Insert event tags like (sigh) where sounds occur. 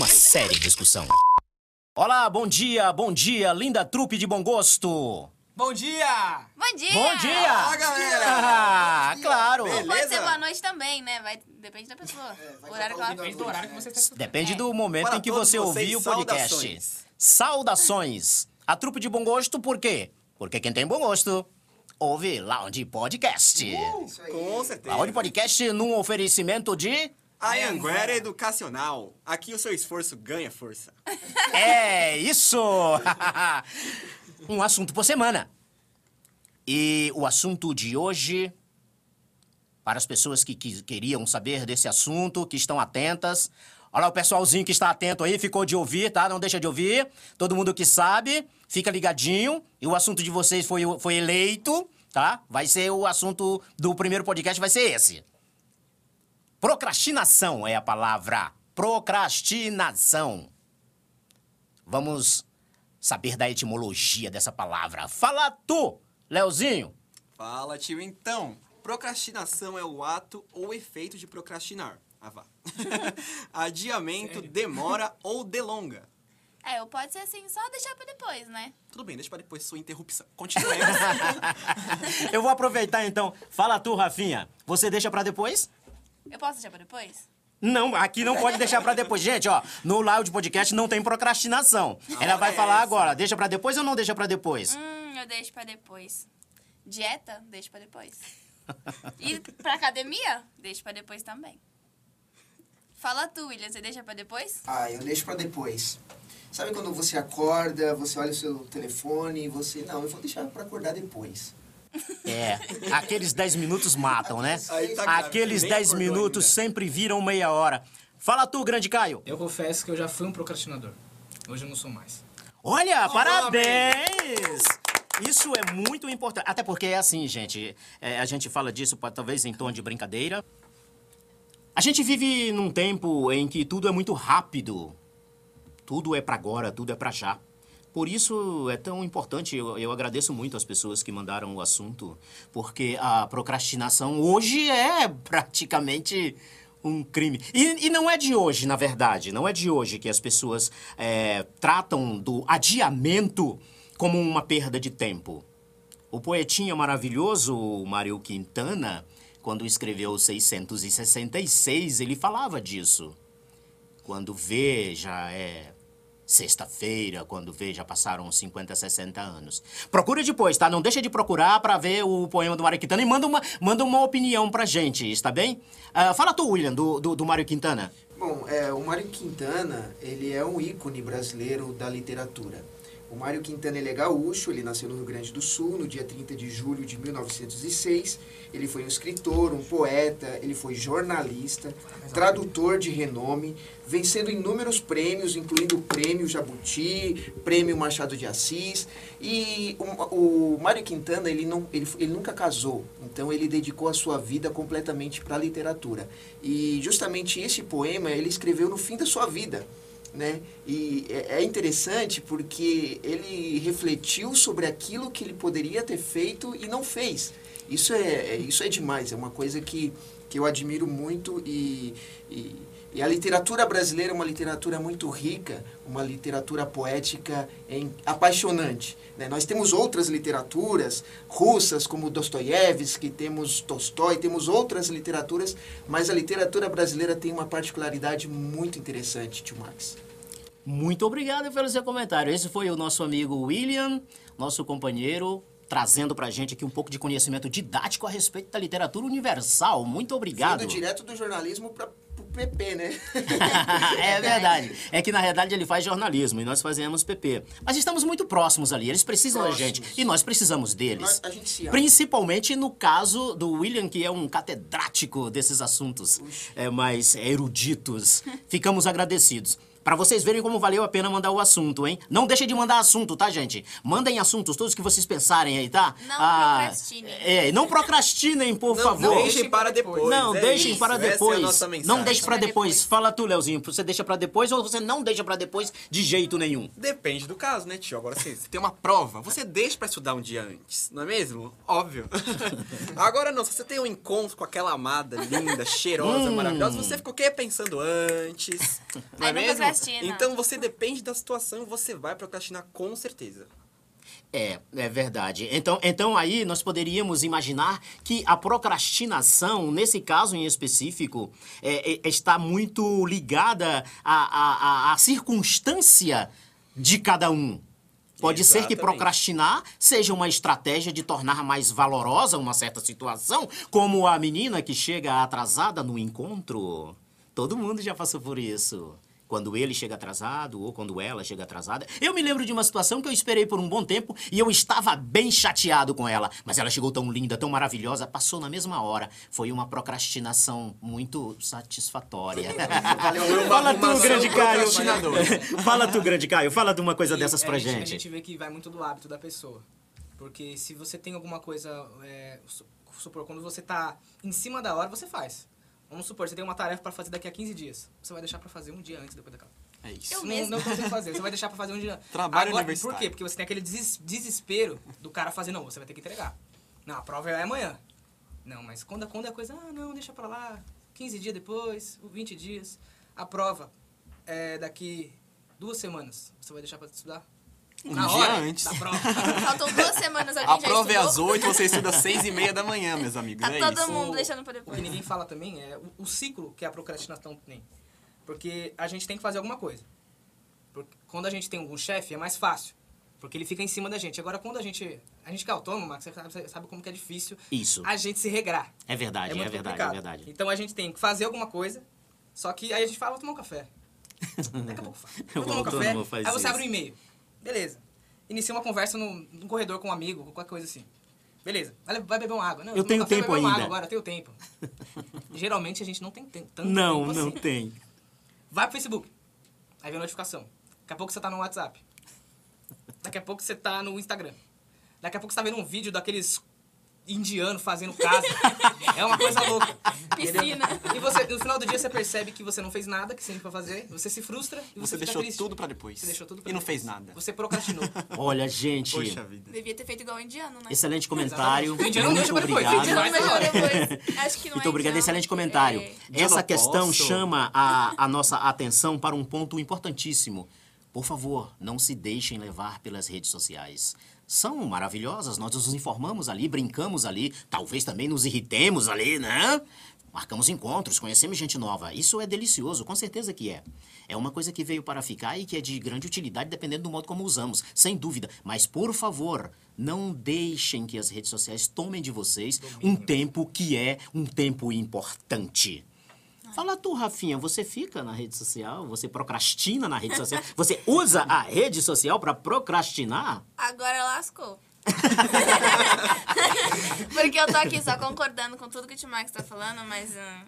uma séria discussão. Olá, bom dia, bom dia, linda trupe de bom gosto. Bom dia! Bom dia! Bom dia! Olá, galera! Ah, claro! Beleza? Pode ser boa noite também, né? Vai, depende da pessoa. o horário que ela Depende do horário que você está escutando. Depende do momento Para em que você ouvir o podcast. saudações. Saudações. A trupe de bom gosto, por quê? Porque quem tem bom gosto ouve Lounge Podcast. Com certeza. Lounge Podcast num oferecimento de... A Anguera Educacional. Aqui o seu esforço ganha força. (laughs) É isso! (laughs) um assunto por semana. E o assunto de hoje, para as pessoas que, que queriam saber desse assunto, que estão atentas. Olha lá o pessoalzinho que está atento aí, ficou de ouvir, tá? Não deixa de ouvir. Todo mundo que sabe, fica ligadinho. E o assunto de vocês foi, foi eleito, tá? Vai ser o assunto do primeiro podcast, vai ser esse. Procrastinação é a palavra. Procrastinação. Vamos saber da etimologia dessa palavra. Fala tu, Leozinho. Fala, tio. Então, procrastinação é o ato ou efeito de procrastinar. Ah, vá. (laughs) Adiamento, demora ou delonga. É, ou pode ser assim, só deixar pra depois, né? Tudo bem, deixa para depois sua interrupção. Continuemos. (laughs) Eu vou aproveitar então. Fala tu, Rafinha. Você deixa pra depois? Eu posso deixar pra depois? Não, aqui não pode deixar pra depois. Gente, ó, no Loud Podcast não tem procrastinação. Ela vai é falar essa? agora. Deixa pra depois ou não deixa pra depois? Hum, eu deixo pra depois. Dieta? Deixo pra depois. Ir pra academia? Deixo pra depois também. Fala tu, William, você deixa pra depois? Ah, eu deixo pra depois. Sabe quando você acorda, você olha o seu telefone e você. Não, eu vou deixar pra acordar depois. É, aqueles 10 minutos matam, né? Tá Aqueles nem 10 acordou minutos ainda. sempre viram meia hora. Fala tu, grande Caio. Eu confesso que eu já fui um procrastinador. Hoje eu não sou mais. Olha, parabéns! Isso é muito importante. Até porque é assim, gente. é, a gente fala disso talvez em tom de brincadeira. A gente vive num tempo em que tudo é muito rápido. Tudo é pra agora, tudo é pra já. Por isso é tão importante, eu, eu agradeço muito as pessoas que mandaram o assunto, porque a procrastinação hoje é praticamente um crime. E, e não é de hoje, na verdade, não é de hoje que as pessoas é, tratam do adiamento como uma perda de tempo. O poetinha maravilhoso Mário Quintana, quando escreveu 666, ele falava disso. Quando vê, já é sexta-feira, quando vê, já passaram 50, 60 anos. Procura depois, tá? Não deixa de procurar pra ver o poema do Mário Quintana e manda uma, manda uma opinião pra gente, está bem? Ah, fala tu, William, do, do, do Mário Quintana. Bom, é, o Mário Quintana, ele é um ícone brasileiro da literatura. O Mário Quintana ele é gaúcho, ele nasceu no Rio Grande do Sul no dia 30 de julho de 1906. Ele foi um escritor, um poeta, ele foi jornalista, tradutor de renome, vencendo inúmeros prêmios, incluindo o Prêmio Jabuti, Prêmio Machado de Assis. E o, o Mário Quintana, ele, não, ele, ele nunca casou, então ele dedicou a sua vida completamente para a literatura. E justamente esse poema ele escreveu no fim da sua vida né? E é é interessante porque ele refletiu sobre aquilo que ele poderia ter feito e não fez. Isso é, é- isso é demais, é uma coisa que, que eu admiro muito e, e, e a literatura brasileira é uma literatura muito rica, uma literatura poética em- apaixonante. né? Nós temos outras literaturas russas, como Dostoiévski, temos Tolstói, temos outras literaturas, mas a literatura brasileira tem uma particularidade muito interessante, tio Max. Muito obrigado pelo seu comentário. Esse foi o nosso amigo William, nosso companheiro, trazendo pra gente aqui um pouco de conhecimento didático a respeito da literatura universal. Muito obrigado. Indo direto do jornalismo para PP, né? (laughs) é verdade. (laughs) É que na realidade ele faz jornalismo e nós fazemos PP. Mas estamos muito próximos ali. Eles precisam da Próximos. gente e nós precisamos deles. Nós-. Principalmente no caso do William, que é um catedrático desses assuntos é, mais eruditos. (laughs) Ficamos agradecidos. Pra vocês verem como valeu a pena mandar o assunto, hein? Não deixem de mandar assunto, tá, gente? Mandem assuntos, todos que vocês pensarem aí, tá? Não procrastinem. É, não procrastinem, por Não, favor. não deixem para depois. Não, é deixem isso, para essa é a depois. nossa mensagem. não deixe para Pra depois. depois. Fala tu, Leozinho. Você deixa para depois ou você não deixa para depois de jeito nenhum? Depende do caso, né, tio? Agora, assim, você tem uma prova, você deixa pra estudar um dia antes, não é mesmo? Óbvio. (laughs) Agora não, se você tem um encontro com aquela amada linda, cheirosa, Hum. maravilhosa, você ficou o quê pensando antes? (laughs) Não é Aí não mesmo? Procrastina. Então você depende da situação, você vai procrastinar com certeza. É, é verdade. Então, então aí nós poderíamos imaginar que a procrastinação, nesse caso em específico, é, é, está muito ligada à, à, à circunstância de cada um. Pode ser que Exatamente. procrastinar seja uma estratégia de tornar mais valorosa uma certa situação, como a menina que chega atrasada no encontro. Todo mundo já passou por isso. Quando ele chega atrasado ou quando ela chega atrasada. Eu me lembro de uma situação que eu esperei por um bom tempo e eu estava bem chateado com ela. Mas ela chegou tão linda, tão maravilhosa, passou na mesma hora. Foi uma procrastinação muito satisfatória. Valeu, Fala tu, grande Caio. (laughs) Fala tu, grande Caio. Fala de uma coisa E dessas pra a gente. A gente. vê que vai muito do hábito da pessoa. Porque se você tem alguma coisa, é, su- supor, quando você tá em cima da hora, você faz. Vamos supor, você tem uma tarefa pra fazer daqui a 15 dias. Você vai deixar pra fazer um dia antes depois daquela. É isso. Eu não, mesma. não consigo fazer, você vai deixar pra fazer um dia. (laughs) Trabalho Agora, universitário. Por quê? Porque você tem aquele deses- desespero do cara fazer, não, você vai ter que entregar. Não, a prova é amanhã. Não, mas quando, quando é coisa, ah, não, deixa pra lá, 15 dias depois, 20 dias. A prova é daqui duas semanas. Você vai deixar pra estudar? Um Na dia hora antes. da prova. (laughs) Faltam duas semanas, alguém A já prova é às 8, você estuda às 6 e meia da manhã, meus amigos. Tá é todo isso. mundo deixando pra O que depois. ninguém fala também é o, o ciclo que a procrastinação tem. Porque a gente tem que fazer alguma coisa. Porque quando a gente tem algum chefe, é mais fácil. Porque ele fica em cima da gente. Agora, quando a gente. A gente que é autônomo, Max, você sabe, você sabe como que é difícil Isso. a gente se regrar. É verdade, é, muito verdade, complicado. é verdade. Então a gente tem que fazer alguma coisa, só que aí a gente fala, vou tomar um café. (laughs) Daqui a pouco faz. Vou O tomar um café, aí você isso. abre um e-mail. Beleza. Inicia uma conversa no, no corredor com um amigo, com qualquer coisa assim. Beleza. Vai, vai beber uma água. Não, Eu tenho café, tempo ainda. Água agora, eu tenho tempo. (laughs) Geralmente a gente não tem te- tanto Não, tempo não assim. tem. Vai pro Facebook. Aí vem a notificação. Daqui a pouco você tá no WhatsApp. Daqui a pouco você tá no Instagram. Daqui a pouco você tá vendo um vídeo daqueles indianos fazendo casa. (laughs) é uma coisa louca. Piscina. E você, no final do dia você percebe que você não fez nada que você tinha pra fazer. Você se frustra e você, Você deixou triste. tudo pra depois. Você deixou tudo pra E não depois. fez nada. Você procrastinou. (laughs) Olha, gente. Poxa vida. Devia ter feito igual o indiano, né? Excelente comentário. O indiano Muito obrigado. O indiano. Acho que não Muito é obrigado, indiano. excelente comentário. É. Essa questão posso. chama a, a nossa atenção para um ponto importantíssimo. Por favor, não se deixem levar pelas redes sociais. São maravilhosas, nós nos informamos ali, brincamos ali, talvez também nos irritemos ali, né? Marcamos encontros, conhecemos gente nova. Isso é delicioso, com certeza que é. É uma coisa que veio para ficar e que é de grande utilidade dependendo do modo como usamos, sem dúvida. Mas, por favor, não deixem que as redes sociais tomem de vocês um tempo que é um tempo importante. Fala tu, Rafinha, você fica na rede social? Você procrastina na rede social? Você usa a rede social para procrastinar? Agora lascou. (laughs) Porque eu tô aqui só concordando com tudo que o Tio Max tá falando, mas. ah,